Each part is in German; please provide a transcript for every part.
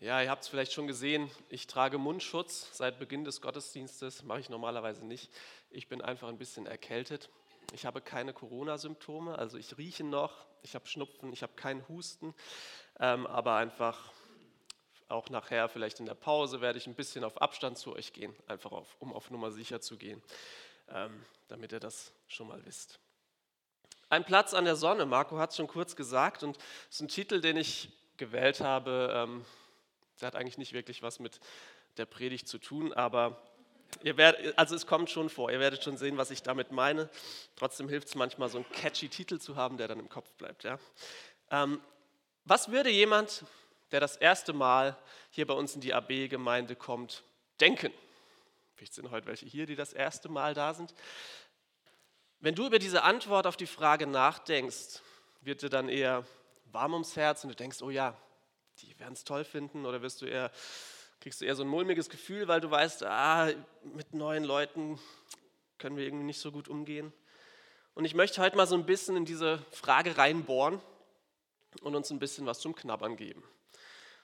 Ja, ihr habt es vielleicht schon gesehen, ich trage Mundschutz seit Beginn des Gottesdienstes, mache ich normalerweise nicht. Ich bin einfach ein bisschen erkältet. Ich habe keine Corona-Symptome, also ich rieche noch, ich habe Schnupfen, ich habe keinen Husten, ähm, aber einfach auch nachher, vielleicht in der Pause, werde ich ein bisschen auf Abstand zu euch gehen, einfach auf, um auf Nummer sicher zu gehen, ähm, damit ihr das schon mal wisst. Ein Platz an der Sonne, Marco hat es schon kurz gesagt, und es ist ein Titel, den ich gewählt habe. Ähm, hat eigentlich nicht wirklich was mit der Predigt zu tun, aber ihr werdet, also es kommt schon vor, ihr werdet schon sehen, was ich damit meine. Trotzdem hilft es manchmal, so einen catchy Titel zu haben, der dann im Kopf bleibt. Ja? Ähm, was würde jemand, der das erste Mal hier bei uns in die AB-Gemeinde kommt, denken? Vielleicht sind heute welche hier, die das erste Mal da sind. Wenn du über diese Antwort auf die Frage nachdenkst, wird dir dann eher warm ums Herz und du denkst, oh ja, die werden es toll finden oder wirst du eher, kriegst du eher so ein mulmiges Gefühl, weil du weißt, ah, mit neuen Leuten können wir irgendwie nicht so gut umgehen. Und ich möchte heute mal so ein bisschen in diese Frage reinbohren und uns ein bisschen was zum Knabbern geben.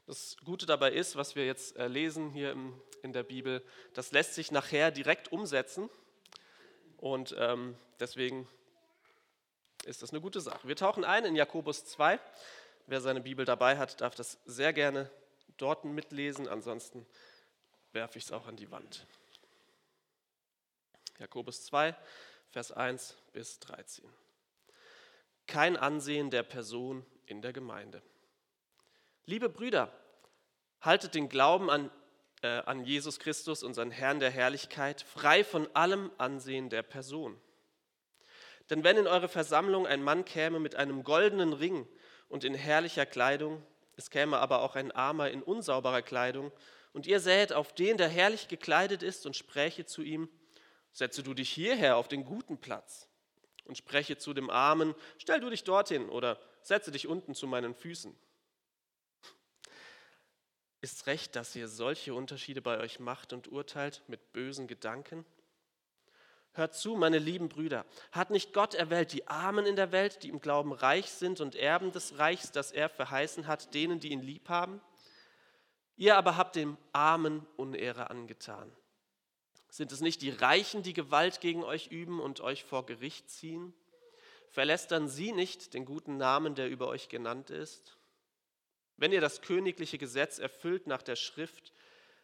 Das Gute dabei ist, was wir jetzt äh, lesen hier in der Bibel, das lässt sich nachher direkt umsetzen. Und ähm, deswegen ist das eine gute Sache. Wir tauchen ein in Jakobus 2 Wer seine Bibel dabei hat, darf das sehr gerne dort mitlesen. Ansonsten werfe ich es auch an die Wand. Jakobus 2, Vers 1 bis 13. Kein Ansehen der Person in der Gemeinde. Liebe Brüder, haltet den Glauben an, äh, an Jesus Christus, unseren Herrn der Herrlichkeit, frei von allem Ansehen der Person. Denn wenn in eure Versammlung ein Mann käme mit einem goldenen Ring und in herrlicher Kleidung, es käme aber auch ein Armer in unsauberer Kleidung, und ihr sähet auf den, der herrlich gekleidet ist, und spräche zu ihm, setze du dich hierher auf den guten Platz, und spreche zu dem Armen, stell du dich dorthin oder setze dich unten zu meinen Füßen. Ist recht, dass ihr solche Unterschiede bei euch macht und urteilt mit bösen Gedanken? Hört zu, meine lieben Brüder, hat nicht Gott erwählt die Armen in der Welt, die im Glauben reich sind und Erben des Reichs, das er verheißen hat, denen, die ihn lieb haben? Ihr aber habt dem Armen Unehre angetan. Sind es nicht die Reichen, die Gewalt gegen euch üben und euch vor Gericht ziehen? Verlästern sie nicht den guten Namen, der über euch genannt ist? Wenn ihr das königliche Gesetz erfüllt nach der Schrift,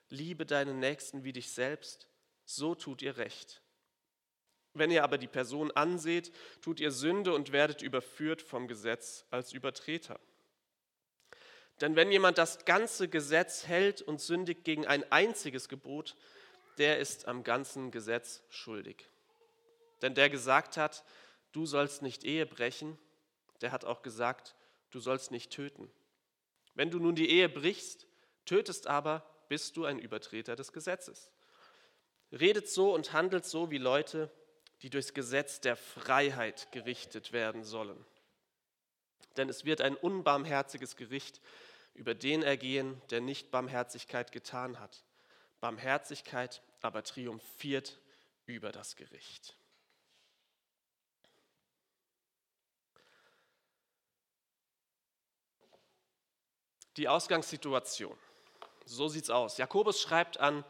liebe deinen Nächsten wie dich selbst, so tut ihr recht. Wenn ihr aber die Person anseht, tut ihr Sünde und werdet überführt vom Gesetz als Übertreter. Denn wenn jemand das ganze Gesetz hält und sündigt gegen ein einziges Gebot, der ist am ganzen Gesetz schuldig. Denn der gesagt hat, du sollst nicht Ehe brechen, der hat auch gesagt, du sollst nicht töten. Wenn du nun die Ehe brichst, tötest aber, bist du ein Übertreter des Gesetzes. Redet so und handelt so wie Leute, die durchs Gesetz der Freiheit gerichtet werden sollen. Denn es wird ein unbarmherziges Gericht über den ergehen, der nicht Barmherzigkeit getan hat. Barmherzigkeit aber triumphiert über das Gericht. Die Ausgangssituation. So sieht es aus. Jakobus schreibt an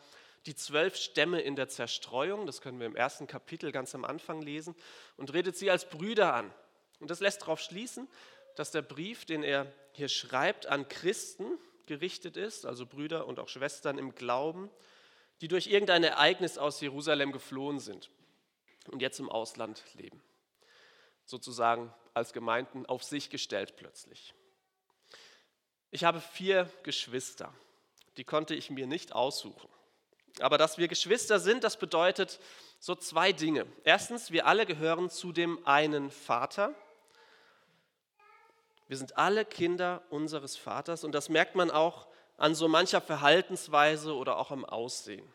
die zwölf Stämme in der Zerstreuung, das können wir im ersten Kapitel ganz am Anfang lesen, und redet sie als Brüder an. Und das lässt darauf schließen, dass der Brief, den er hier schreibt, an Christen gerichtet ist, also Brüder und auch Schwestern im Glauben, die durch irgendein Ereignis aus Jerusalem geflohen sind und jetzt im Ausland leben. Sozusagen als Gemeinden auf sich gestellt plötzlich. Ich habe vier Geschwister, die konnte ich mir nicht aussuchen. Aber dass wir Geschwister sind, das bedeutet so zwei Dinge. Erstens, wir alle gehören zu dem einen Vater. Wir sind alle Kinder unseres Vaters und das merkt man auch an so mancher Verhaltensweise oder auch am Aussehen.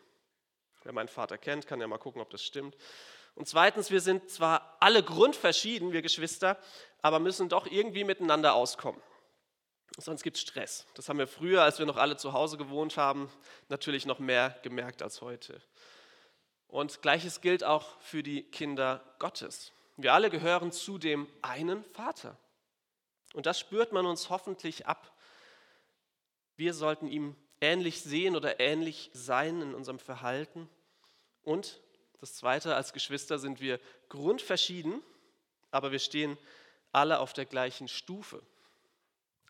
Wer meinen Vater kennt, kann ja mal gucken, ob das stimmt. Und zweitens, wir sind zwar alle grundverschieden, wir Geschwister, aber müssen doch irgendwie miteinander auskommen. Sonst gibt es Stress. Das haben wir früher, als wir noch alle zu Hause gewohnt haben, natürlich noch mehr gemerkt als heute. Und gleiches gilt auch für die Kinder Gottes. Wir alle gehören zu dem einen Vater. Und das spürt man uns hoffentlich ab. Wir sollten ihm ähnlich sehen oder ähnlich sein in unserem Verhalten. Und das Zweite, als Geschwister sind wir grundverschieden, aber wir stehen alle auf der gleichen Stufe.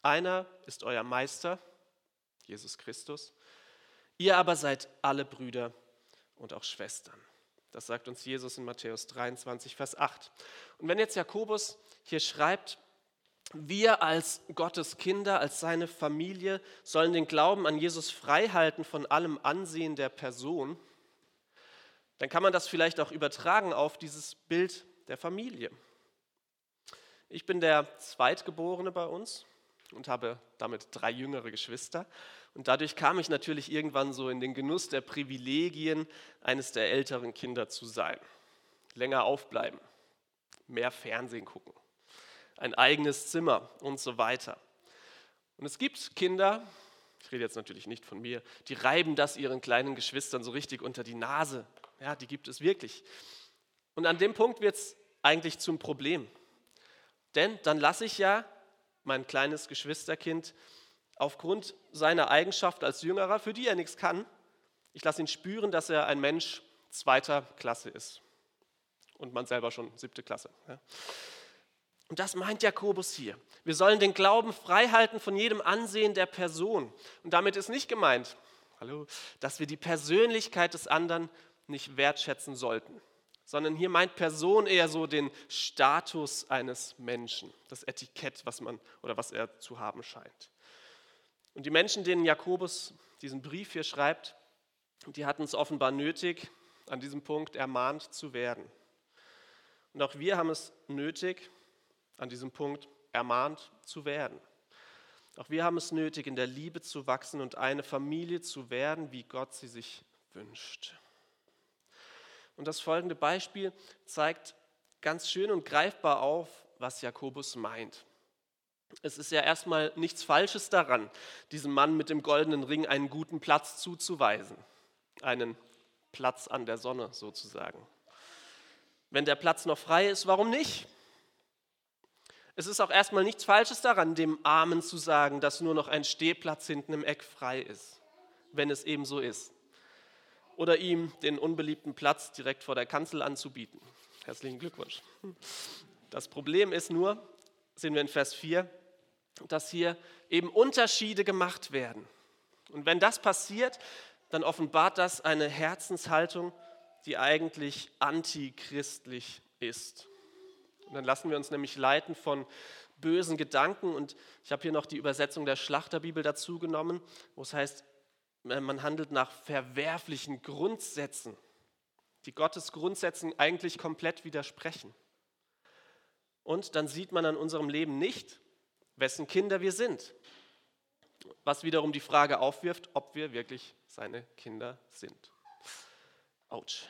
Einer ist euer Meister, Jesus Christus. Ihr aber seid alle Brüder und auch Schwestern. Das sagt uns Jesus in Matthäus 23, Vers 8. Und wenn jetzt Jakobus hier schreibt, wir als Gottes Kinder, als seine Familie sollen den Glauben an Jesus freihalten von allem Ansehen der Person, dann kann man das vielleicht auch übertragen auf dieses Bild der Familie. Ich bin der Zweitgeborene bei uns und habe damit drei jüngere Geschwister. Und dadurch kam ich natürlich irgendwann so in den Genuss der Privilegien, eines der älteren Kinder zu sein. Länger aufbleiben, mehr Fernsehen gucken, ein eigenes Zimmer und so weiter. Und es gibt Kinder, ich rede jetzt natürlich nicht von mir, die reiben das ihren kleinen Geschwistern so richtig unter die Nase. Ja, die gibt es wirklich. Und an dem Punkt wird es eigentlich zum Problem. Denn dann lasse ich ja mein kleines Geschwisterkind aufgrund seiner Eigenschaft als Jüngerer, für die er nichts kann, ich lasse ihn spüren, dass er ein Mensch zweiter Klasse ist. Und man selber schon siebte Klasse. Und das meint Jakobus hier. Wir sollen den Glauben freihalten von jedem Ansehen der Person. Und damit ist nicht gemeint, hallo, dass wir die Persönlichkeit des anderen nicht wertschätzen sollten, sondern hier meint Person eher so den Status eines Menschen, das Etikett, was man oder was er zu haben scheint. Und die Menschen, denen Jakobus diesen Brief hier schreibt, die hatten es offenbar nötig, an diesem Punkt ermahnt zu werden. Und auch wir haben es nötig, an diesem Punkt ermahnt zu werden. Auch wir haben es nötig, in der Liebe zu wachsen und eine Familie zu werden, wie Gott sie sich wünscht. Und das folgende Beispiel zeigt ganz schön und greifbar auf, was Jakobus meint. Es ist ja erstmal nichts Falsches daran, diesem Mann mit dem goldenen Ring einen guten Platz zuzuweisen. Einen Platz an der Sonne sozusagen. Wenn der Platz noch frei ist, warum nicht? Es ist auch erstmal nichts Falsches daran, dem Armen zu sagen, dass nur noch ein Stehplatz hinten im Eck frei ist, wenn es eben so ist. Oder ihm den unbeliebten Platz direkt vor der Kanzel anzubieten. Herzlichen Glückwunsch. Das Problem ist nur, sehen wir in Vers 4, dass hier eben Unterschiede gemacht werden. Und wenn das passiert, dann offenbart das eine Herzenshaltung, die eigentlich antichristlich ist. Und dann lassen wir uns nämlich leiten von bösen Gedanken. Und ich habe hier noch die Übersetzung der Schlachterbibel dazu genommen, wo es heißt, man handelt nach verwerflichen Grundsätzen, die Gottes Grundsätzen eigentlich komplett widersprechen. Und dann sieht man an unserem Leben nicht, wessen Kinder wir sind. Was wiederum die Frage aufwirft, ob wir wirklich seine Kinder sind. Autsch.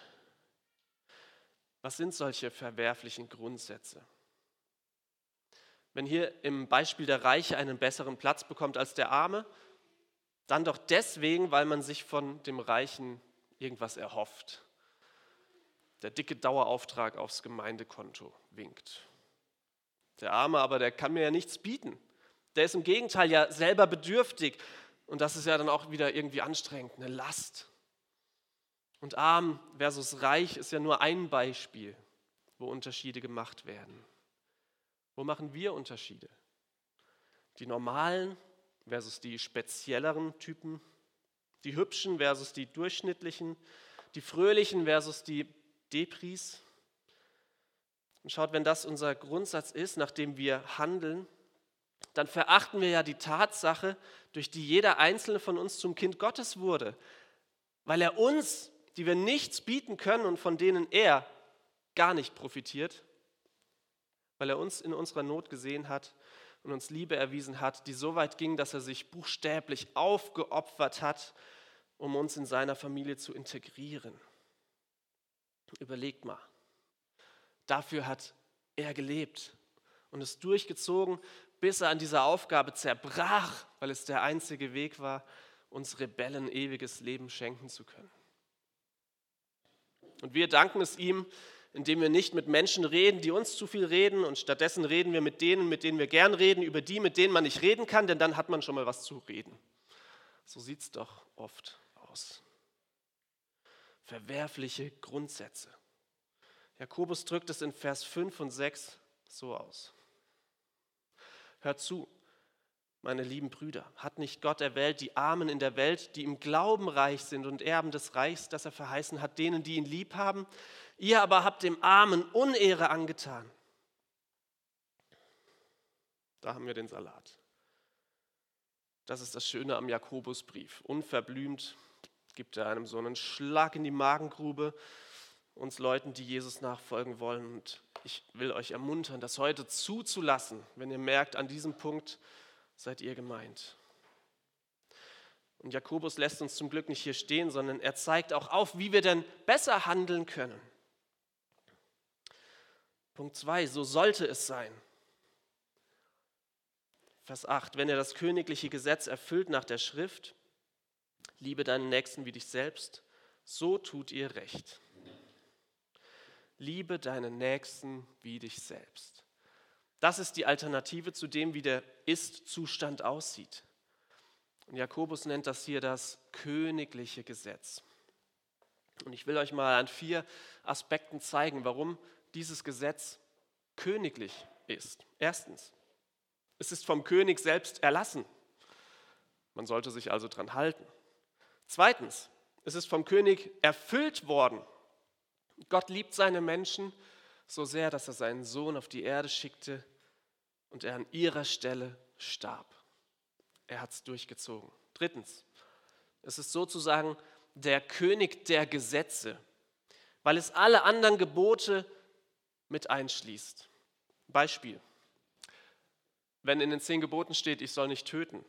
Was sind solche verwerflichen Grundsätze? Wenn hier im Beispiel der Reiche einen besseren Platz bekommt als der Arme, dann doch deswegen, weil man sich von dem Reichen irgendwas erhofft. Der dicke Dauerauftrag aufs Gemeindekonto winkt. Der Arme aber, der kann mir ja nichts bieten. Der ist im Gegenteil ja selber bedürftig. Und das ist ja dann auch wieder irgendwie anstrengend, eine Last. Und arm versus reich ist ja nur ein Beispiel, wo Unterschiede gemacht werden. Wo machen wir Unterschiede? Die normalen versus die spezielleren Typen, die hübschen versus die durchschnittlichen, die fröhlichen versus die Depris. Und schaut, wenn das unser Grundsatz ist, nachdem wir handeln, dann verachten wir ja die Tatsache, durch die jeder einzelne von uns zum Kind Gottes wurde, weil er uns, die wir nichts bieten können und von denen er gar nicht profitiert, weil er uns in unserer Not gesehen hat und uns Liebe erwiesen hat, die so weit ging, dass er sich buchstäblich aufgeopfert hat, um uns in seiner Familie zu integrieren. Überlegt mal. Dafür hat er gelebt und es durchgezogen, bis er an dieser Aufgabe zerbrach, weil es der einzige Weg war, uns Rebellen ewiges Leben schenken zu können. Und wir danken es ihm, indem wir nicht mit Menschen reden, die uns zu viel reden, und stattdessen reden wir mit denen, mit denen wir gern reden, über die, mit denen man nicht reden kann, denn dann hat man schon mal was zu reden. So sieht es doch oft aus. Verwerfliche Grundsätze. Jakobus drückt es in Vers 5 und 6 so aus. Hört zu, meine lieben Brüder, hat nicht Gott erwählt die Armen in der Welt, die im Glauben reich sind und Erben des Reichs, das er verheißen hat, denen, die ihn lieb haben? Ihr aber habt dem Armen Unehre angetan. Da haben wir den Salat. Das ist das Schöne am Jakobusbrief. Unverblümt gibt er einem so einen Schlag in die Magengrube, uns Leuten, die Jesus nachfolgen wollen. Und ich will euch ermuntern, das heute zuzulassen, wenn ihr merkt, an diesem Punkt seid ihr gemeint. Und Jakobus lässt uns zum Glück nicht hier stehen, sondern er zeigt auch auf, wie wir denn besser handeln können. Punkt 2, so sollte es sein. Vers 8, wenn ihr das königliche Gesetz erfüllt nach der Schrift, liebe deinen Nächsten wie dich selbst, so tut ihr recht. Liebe deinen Nächsten wie dich selbst. Das ist die Alternative zu dem, wie der Ist-Zustand aussieht. Und Jakobus nennt das hier das königliche Gesetz. Und ich will euch mal an vier Aspekten zeigen, warum dieses Gesetz königlich ist. Erstens, es ist vom König selbst erlassen. Man sollte sich also dran halten. Zweitens, es ist vom König erfüllt worden. Gott liebt seine Menschen so sehr, dass er seinen Sohn auf die Erde schickte und er an ihrer Stelle starb. Er hat es durchgezogen. Drittens, es ist sozusagen der König der Gesetze, weil es alle anderen Gebote mit einschließt. Beispiel, wenn in den zehn Geboten steht, ich soll nicht töten,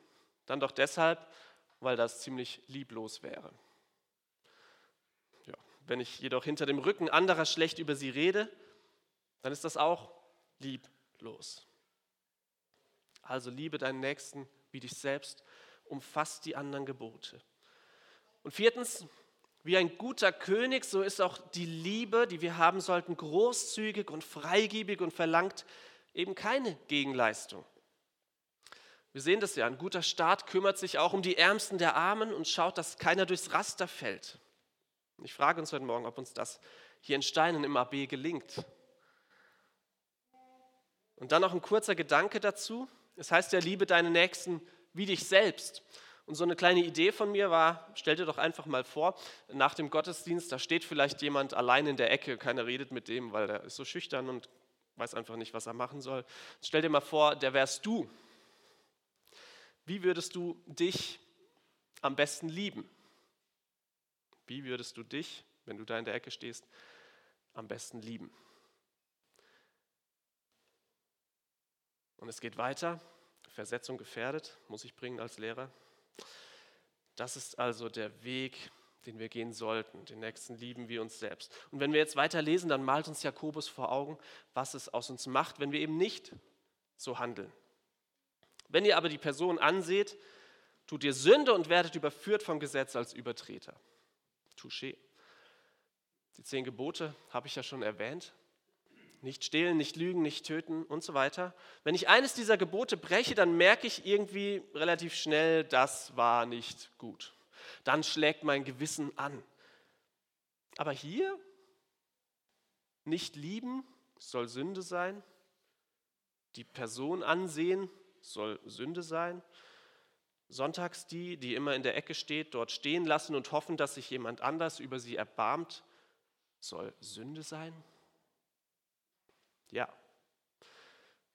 dann doch deshalb, weil das ziemlich lieblos wäre. Ja, wenn ich jedoch hinter dem Rücken anderer schlecht über sie rede, dann ist das auch lieblos. Also liebe deinen Nächsten wie dich selbst, umfasst die anderen Gebote. Und viertens, wie ein guter König, so ist auch die Liebe, die wir haben sollten, großzügig und freigebig und verlangt eben keine Gegenleistung. Wir sehen das ja, ein guter Staat kümmert sich auch um die Ärmsten der Armen und schaut, dass keiner durchs Raster fällt. Ich frage uns heute Morgen, ob uns das hier in Steinen im AB gelingt. Und dann noch ein kurzer Gedanke dazu. Es heißt ja, liebe deine Nächsten wie dich selbst. Und so eine kleine Idee von mir war, stell dir doch einfach mal vor, nach dem Gottesdienst, da steht vielleicht jemand allein in der Ecke, keiner redet mit dem, weil der ist so schüchtern und weiß einfach nicht, was er machen soll. Stell dir mal vor, der wärst du. Wie würdest du dich am besten lieben? Wie würdest du dich, wenn du da in der Ecke stehst, am besten lieben? Und es geht weiter. Versetzung gefährdet, muss ich bringen als Lehrer. Das ist also der Weg, den wir gehen sollten. Den nächsten lieben wir uns selbst. Und wenn wir jetzt weiter lesen, dann malt uns Jakobus vor Augen, was es aus uns macht, wenn wir eben nicht so handeln. Wenn ihr aber die Person anseht, tut ihr Sünde und werdet überführt vom Gesetz als Übertreter. Touché. Die zehn Gebote habe ich ja schon erwähnt. Nicht stehlen, nicht lügen, nicht töten und so weiter. Wenn ich eines dieser Gebote breche, dann merke ich irgendwie relativ schnell, das war nicht gut. Dann schlägt mein Gewissen an. Aber hier, nicht lieben soll Sünde sein. Die Person ansehen soll Sünde sein. Sonntags die, die immer in der Ecke steht, dort stehen lassen und hoffen, dass sich jemand anders über sie erbarmt, soll Sünde sein. Ja,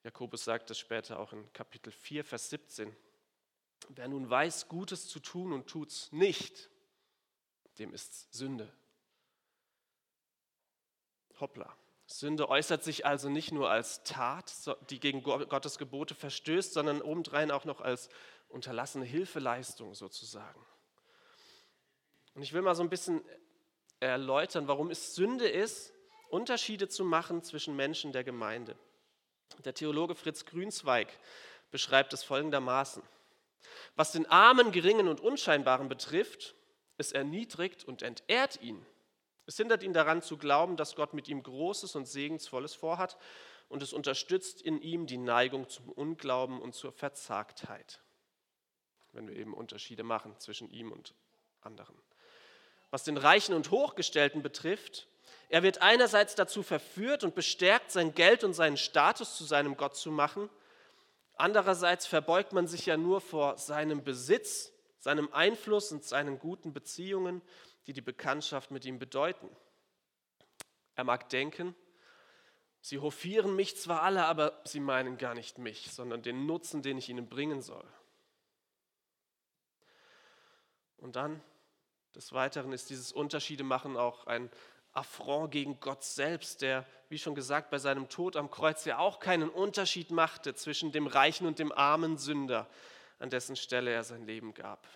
Jakobus sagt es später auch in Kapitel 4, Vers 17. Wer nun weiß, Gutes zu tun und tut es nicht, dem ist Sünde. Hoppla. Sünde äußert sich also nicht nur als Tat, die gegen Gottes Gebote verstößt, sondern obendrein auch noch als unterlassene Hilfeleistung sozusagen. Und ich will mal so ein bisschen erläutern, warum es Sünde ist, Unterschiede zu machen zwischen Menschen der Gemeinde. Der Theologe Fritz Grünzweig beschreibt es folgendermaßen. Was den Armen, Geringen und Unscheinbaren betrifft, es erniedrigt und entehrt ihn. Es hindert ihn daran zu glauben, dass Gott mit ihm Großes und Segensvolles vorhat und es unterstützt in ihm die Neigung zum Unglauben und zur Verzagtheit. wenn wir eben Unterschiede machen zwischen ihm und anderen. Was den Reichen und Hochgestellten betrifft, er wird einerseits dazu verführt und bestärkt, sein Geld und seinen Status zu seinem Gott zu machen. Andererseits verbeugt man sich ja nur vor seinem Besitz, seinem Einfluss und seinen guten Beziehungen, die die Bekanntschaft mit ihm bedeuten. Er mag denken, sie hofieren mich zwar alle, aber sie meinen gar nicht mich, sondern den Nutzen, den ich ihnen bringen soll. Und dann, des Weiteren, ist dieses Unterschiede machen auch ein Affront gegen Gott selbst, der, wie schon gesagt, bei seinem Tod am Kreuz ja auch keinen Unterschied machte zwischen dem reichen und dem armen Sünder, an dessen Stelle er sein Leben gab.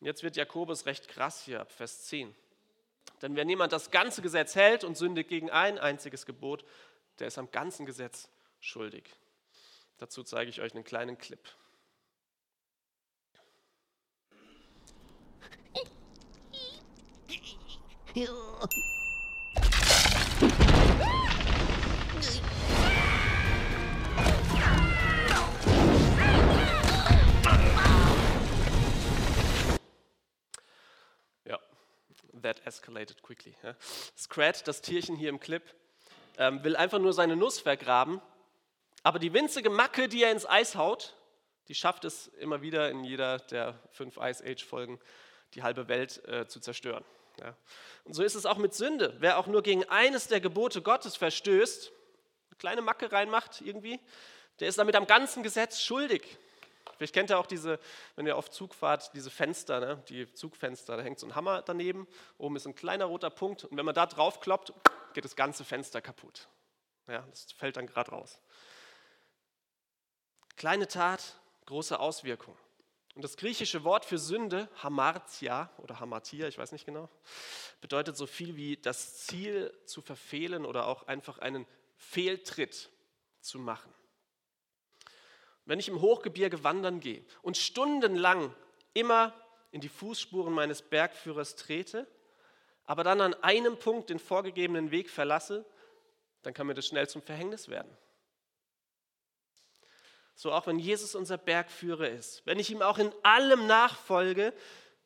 Und jetzt wird Jakobus recht krass hier ab Vers 10. Denn wenn jemand das ganze Gesetz hält und sündigt gegen ein einziges Gebot, der ist am ganzen Gesetz schuldig. Dazu zeige ich euch einen kleinen Clip. Ja, that escalated quickly. Scrat, das Tierchen hier im Clip, ähm, will einfach nur seine Nuss vergraben, aber die winzige Macke, die er ins Eis haut, die schafft es immer wieder in jeder der fünf Ice Age-Folgen, die halbe Welt äh, zu zerstören. Ja. Und so ist es auch mit Sünde. Wer auch nur gegen eines der Gebote Gottes verstößt, eine kleine Macke reinmacht irgendwie, der ist damit am ganzen Gesetz schuldig. Vielleicht kennt ihr auch diese, wenn ihr auf Zug fahrt, diese Fenster, ne? die Zugfenster, da hängt so ein Hammer daneben, oben ist ein kleiner roter Punkt und wenn man da drauf kloppt, geht das ganze Fenster kaputt. Ja, das fällt dann gerade raus. Kleine Tat, große Auswirkung. Und das griechische Wort für Sünde, Hamartia oder Hamartia, ich weiß nicht genau, bedeutet so viel wie das Ziel zu verfehlen oder auch einfach einen Fehltritt zu machen. Wenn ich im Hochgebirge wandern gehe und stundenlang immer in die Fußspuren meines Bergführers trete, aber dann an einem Punkt den vorgegebenen Weg verlasse, dann kann mir das schnell zum Verhängnis werden. So auch wenn Jesus unser Bergführer ist. Wenn ich ihm auch in allem nachfolge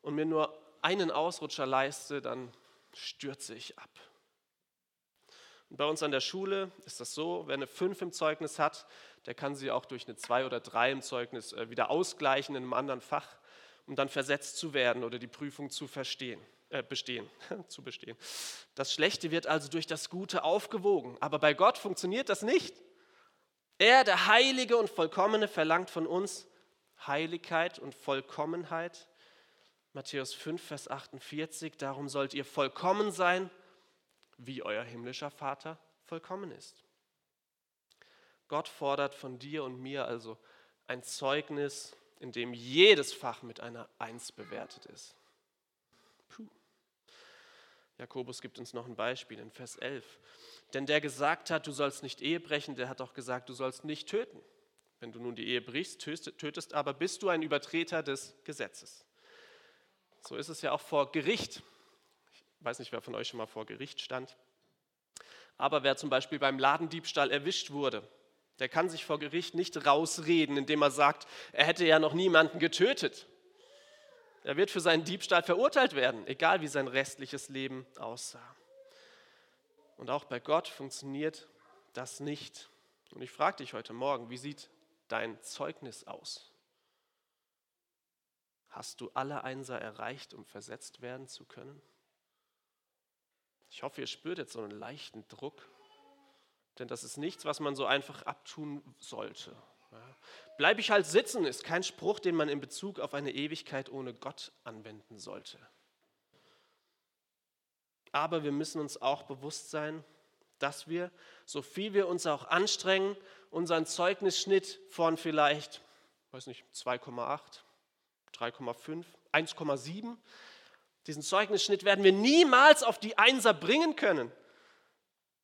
und mir nur einen Ausrutscher leiste, dann stürze ich ab. Und bei uns an der Schule ist das so, wer eine 5 im Zeugnis hat, der kann sie auch durch eine 2 oder 3 im Zeugnis äh, wieder ausgleichen in einem anderen Fach, um dann versetzt zu werden oder die Prüfung zu verstehen, äh, bestehen, zu bestehen. Das Schlechte wird also durch das Gute aufgewogen. Aber bei Gott funktioniert das nicht. Er, der Heilige und Vollkommene, verlangt von uns Heiligkeit und Vollkommenheit. Matthäus 5, Vers 48, darum sollt ihr vollkommen sein, wie euer himmlischer Vater vollkommen ist. Gott fordert von dir und mir also ein Zeugnis, in dem jedes Fach mit einer Eins bewertet ist. Puh. Jakobus gibt uns noch ein Beispiel in Vers 11. Denn der gesagt hat, du sollst nicht Ehe brechen, der hat auch gesagt, du sollst nicht töten. Wenn du nun die Ehe brichst, tötest aber, bist du ein Übertreter des Gesetzes. So ist es ja auch vor Gericht. Ich weiß nicht, wer von euch schon mal vor Gericht stand. Aber wer zum Beispiel beim Ladendiebstahl erwischt wurde, der kann sich vor Gericht nicht rausreden, indem er sagt, er hätte ja noch niemanden getötet. Er wird für seinen Diebstahl verurteilt werden, egal wie sein restliches Leben aussah. Und auch bei Gott funktioniert das nicht. Und ich frage dich heute Morgen, wie sieht dein Zeugnis aus? Hast du alle Einser erreicht, um versetzt werden zu können? Ich hoffe, ihr spürt jetzt so einen leichten Druck, denn das ist nichts, was man so einfach abtun sollte. Bleibe ich halt sitzen, ist kein Spruch, den man in Bezug auf eine Ewigkeit ohne Gott anwenden sollte. Aber wir müssen uns auch bewusst sein, dass wir, so viel wir uns auch anstrengen, unseren Zeugnisschnitt von vielleicht, weiß nicht, 2,8, 3,5, 1,7, diesen Zeugnisschnitt werden wir niemals auf die Einser bringen können,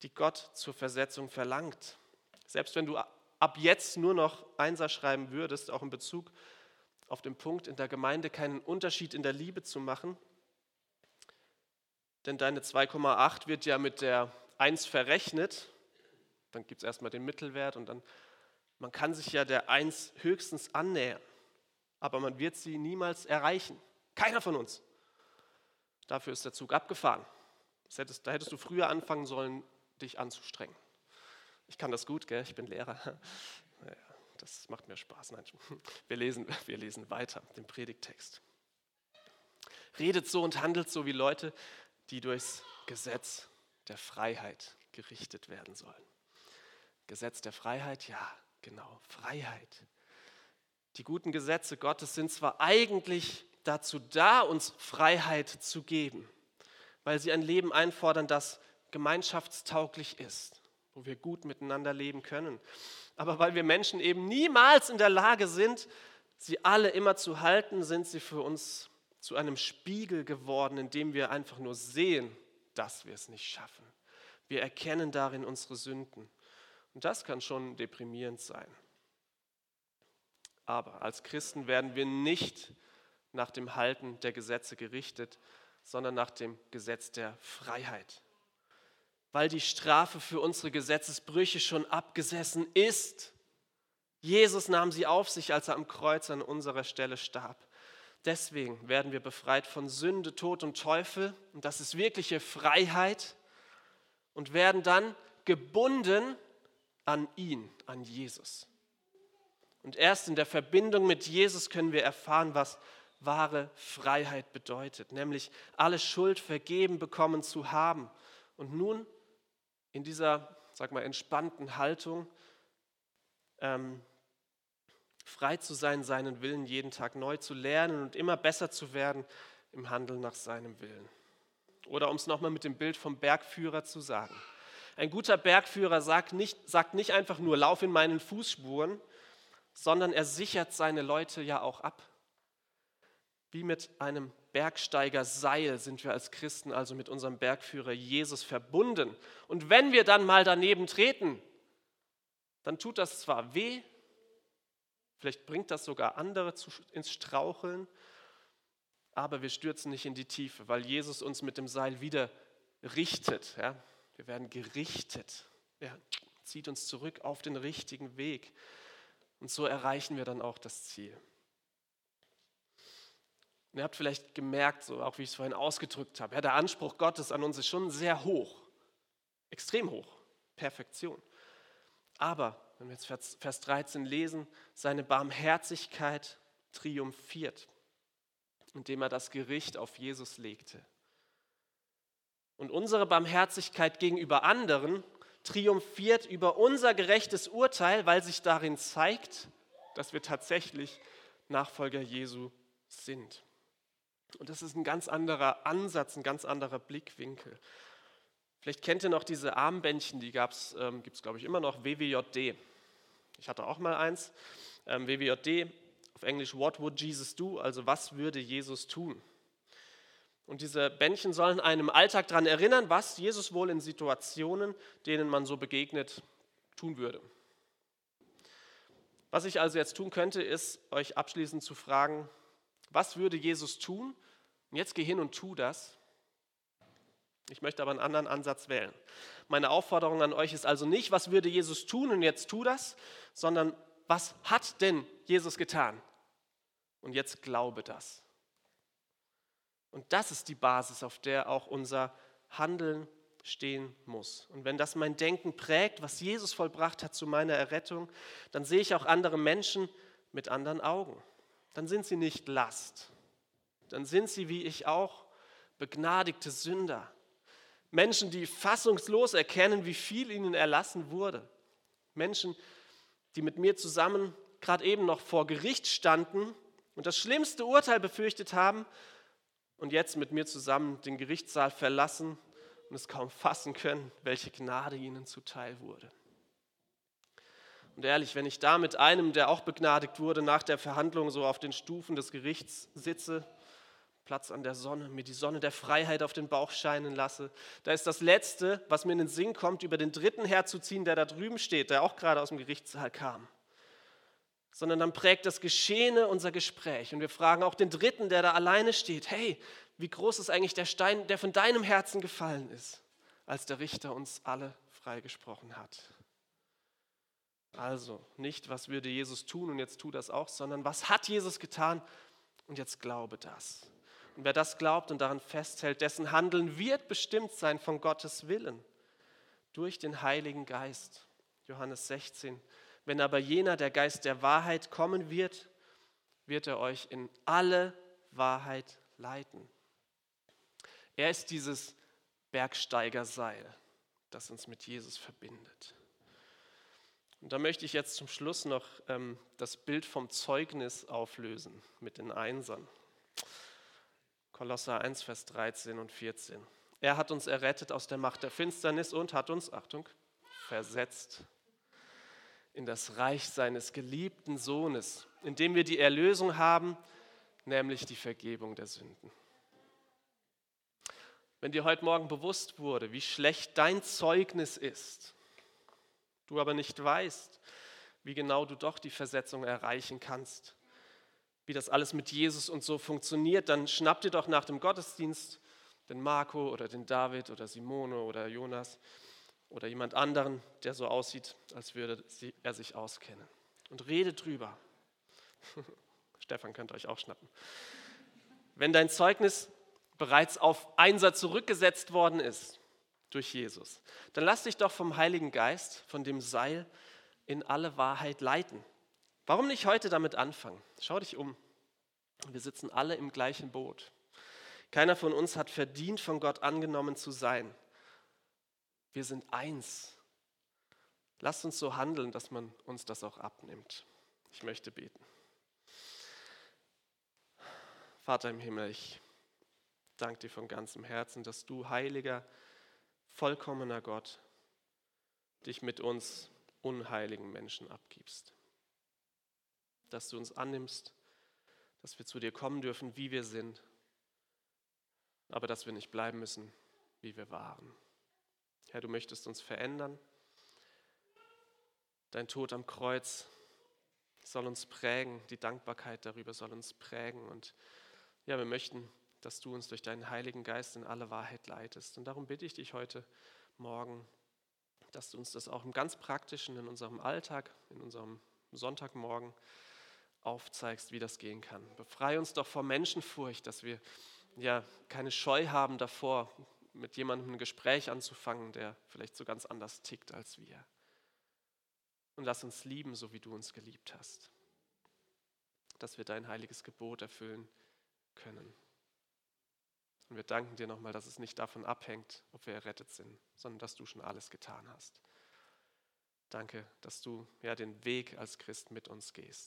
die Gott zur Versetzung verlangt. Selbst wenn du ab jetzt nur noch Einser schreiben würdest, auch in Bezug auf den Punkt, in der Gemeinde keinen Unterschied in der Liebe zu machen, denn deine 2,8 wird ja mit der 1 verrechnet. Dann gibt es erstmal den Mittelwert und dann, man kann sich ja der 1 höchstens annähern. aber man wird sie niemals erreichen. Keiner von uns. Dafür ist der Zug abgefahren. Hättest, da hättest du früher anfangen sollen, dich anzustrengen. Ich kann das gut, gell? ich bin Lehrer. Ja, das macht mir Spaß. Nein, wir lesen, wir lesen weiter den Predigtext. Redet so und handelt so wie Leute, die durchs Gesetz der Freiheit gerichtet werden sollen. Gesetz der Freiheit, ja, genau, Freiheit. Die guten Gesetze Gottes sind zwar eigentlich dazu da, uns Freiheit zu geben, weil sie ein Leben einfordern, das gemeinschaftstauglich ist, wo wir gut miteinander leben können. Aber weil wir Menschen eben niemals in der Lage sind, sie alle immer zu halten, sind sie für uns zu einem Spiegel geworden, in dem wir einfach nur sehen, dass wir es nicht schaffen. Wir erkennen darin unsere Sünden. Und das kann schon deprimierend sein. Aber als Christen werden wir nicht nach dem Halten der Gesetze gerichtet, sondern nach dem Gesetz der Freiheit. Weil die Strafe für unsere Gesetzesbrüche schon abgesessen ist. Jesus nahm sie auf sich, als er am Kreuz an unserer Stelle starb. Deswegen werden wir befreit von Sünde, Tod und Teufel. Und das ist wirkliche Freiheit. Und werden dann gebunden an ihn, an Jesus. Und erst in der Verbindung mit Jesus können wir erfahren, was wahre Freiheit bedeutet, nämlich alle Schuld vergeben bekommen zu haben. Und nun in dieser, sag mal, entspannten Haltung ähm, frei zu sein, seinen Willen jeden Tag neu zu lernen und immer besser zu werden im Handeln nach seinem Willen. Oder um es nochmal mit dem Bild vom Bergführer zu sagen. Ein guter Bergführer sagt nicht, sagt nicht einfach nur, lauf in meinen Fußspuren, sondern er sichert seine Leute ja auch ab. Wie mit einem Bergsteigerseil sind wir als Christen also mit unserem Bergführer Jesus verbunden. Und wenn wir dann mal daneben treten, dann tut das zwar weh, vielleicht bringt das sogar andere ins Straucheln, aber wir stürzen nicht in die Tiefe, weil Jesus uns mit dem Seil wieder richtet. Ja? Wir werden gerichtet. Er zieht uns zurück auf den richtigen Weg. Und so erreichen wir dann auch das Ziel. Und ihr habt vielleicht gemerkt, so auch wie ich es vorhin ausgedrückt habe, ja, der Anspruch Gottes an uns ist schon sehr hoch, extrem hoch, Perfektion. Aber, wenn wir jetzt Vers 13 lesen, seine Barmherzigkeit triumphiert, indem er das Gericht auf Jesus legte. Und unsere Barmherzigkeit gegenüber anderen triumphiert über unser gerechtes Urteil, weil sich darin zeigt, dass wir tatsächlich Nachfolger Jesu sind. Und das ist ein ganz anderer Ansatz, ein ganz anderer Blickwinkel. Vielleicht kennt ihr noch diese Armbändchen, die ähm, gibt es, glaube ich, immer noch, WWJD. Ich hatte auch mal eins. Ähm, WWJD, auf Englisch What would Jesus do? Also was würde Jesus tun? Und diese Bändchen sollen einem Alltag daran erinnern, was Jesus wohl in Situationen, denen man so begegnet, tun würde. Was ich also jetzt tun könnte, ist euch abschließend zu fragen, was würde Jesus tun? Und jetzt geh hin und tu das. Ich möchte aber einen anderen Ansatz wählen. Meine Aufforderung an euch ist also nicht, was würde Jesus tun und jetzt tu das, sondern was hat denn Jesus getan? Und jetzt glaube das. Und das ist die Basis, auf der auch unser Handeln stehen muss. Und wenn das mein Denken prägt, was Jesus vollbracht hat zu meiner Errettung, dann sehe ich auch andere Menschen mit anderen Augen dann sind sie nicht Last. Dann sind sie, wie ich auch, begnadigte Sünder. Menschen, die fassungslos erkennen, wie viel ihnen erlassen wurde. Menschen, die mit mir zusammen gerade eben noch vor Gericht standen und das schlimmste Urteil befürchtet haben und jetzt mit mir zusammen den Gerichtssaal verlassen und es kaum fassen können, welche Gnade ihnen zuteil wurde. Und ehrlich, wenn ich da mit einem, der auch begnadigt wurde, nach der Verhandlung so auf den Stufen des Gerichts sitze, Platz an der Sonne, mir die Sonne der Freiheit auf den Bauch scheinen lasse, da ist das Letzte, was mir in den Sinn kommt, über den dritten herzuziehen, der da drüben steht, der auch gerade aus dem Gerichtssaal kam. Sondern dann prägt das Geschehene unser Gespräch. Und wir fragen auch den Dritten, der da alleine steht, hey, wie groß ist eigentlich der Stein, der von deinem Herzen gefallen ist, als der Richter uns alle freigesprochen hat. Also nicht, was würde Jesus tun und jetzt tu das auch, sondern was hat Jesus getan und jetzt glaube das. Und wer das glaubt und daran festhält, dessen Handeln wird bestimmt sein von Gottes Willen durch den Heiligen Geist. Johannes 16. Wenn aber jener, der Geist der Wahrheit, kommen wird, wird er euch in alle Wahrheit leiten. Er ist dieses Bergsteigerseil, das uns mit Jesus verbindet. Und da möchte ich jetzt zum Schluss noch ähm, das Bild vom Zeugnis auflösen mit den Einsern. Kolosser 1, Vers 13 und 14. Er hat uns errettet aus der Macht der Finsternis und hat uns, Achtung, versetzt in das Reich seines geliebten Sohnes, in dem wir die Erlösung haben, nämlich die Vergebung der Sünden. Wenn dir heute Morgen bewusst wurde, wie schlecht dein Zeugnis ist, du aber nicht weißt, wie genau du doch die Versetzung erreichen kannst, wie das alles mit Jesus und so funktioniert, dann schnapp dir doch nach dem Gottesdienst den Marco oder den David oder Simone oder Jonas oder jemand anderen, der so aussieht, als würde er sich auskennen. Und rede drüber. Stefan könnte euch auch schnappen. Wenn dein Zeugnis bereits auf Einsatz zurückgesetzt worden ist durch Jesus, dann lass dich doch vom Heiligen Geist, von dem Seil, in alle Wahrheit leiten. Warum nicht heute damit anfangen? Schau dich um. Wir sitzen alle im gleichen Boot. Keiner von uns hat verdient, von Gott angenommen zu sein. Wir sind eins. Lasst uns so handeln, dass man uns das auch abnimmt. Ich möchte beten. Vater im Himmel, ich danke dir von ganzem Herzen, dass du, heiliger, vollkommener Gott, dich mit uns unheiligen Menschen abgibst. Dass du uns annimmst, dass wir zu dir kommen dürfen, wie wir sind, aber dass wir nicht bleiben müssen, wie wir waren. Herr, du möchtest uns verändern. Dein Tod am Kreuz soll uns prägen, die Dankbarkeit darüber soll uns prägen. Und ja, wir möchten, dass du uns durch deinen Heiligen Geist in alle Wahrheit leitest. Und darum bitte ich dich heute Morgen, dass du uns das auch im ganz praktischen, in unserem Alltag, in unserem Sonntagmorgen aufzeigst, wie das gehen kann. Befreie uns doch vor Menschenfurcht, dass wir ja keine Scheu haben davor, mit jemandem ein Gespräch anzufangen, der vielleicht so ganz anders tickt als wir. Und lass uns lieben, so wie du uns geliebt hast, dass wir dein heiliges Gebot erfüllen können. Und wir danken dir nochmal, dass es nicht davon abhängt, ob wir errettet sind, sondern dass du schon alles getan hast. Danke, dass du ja den Weg als Christ mit uns gehst.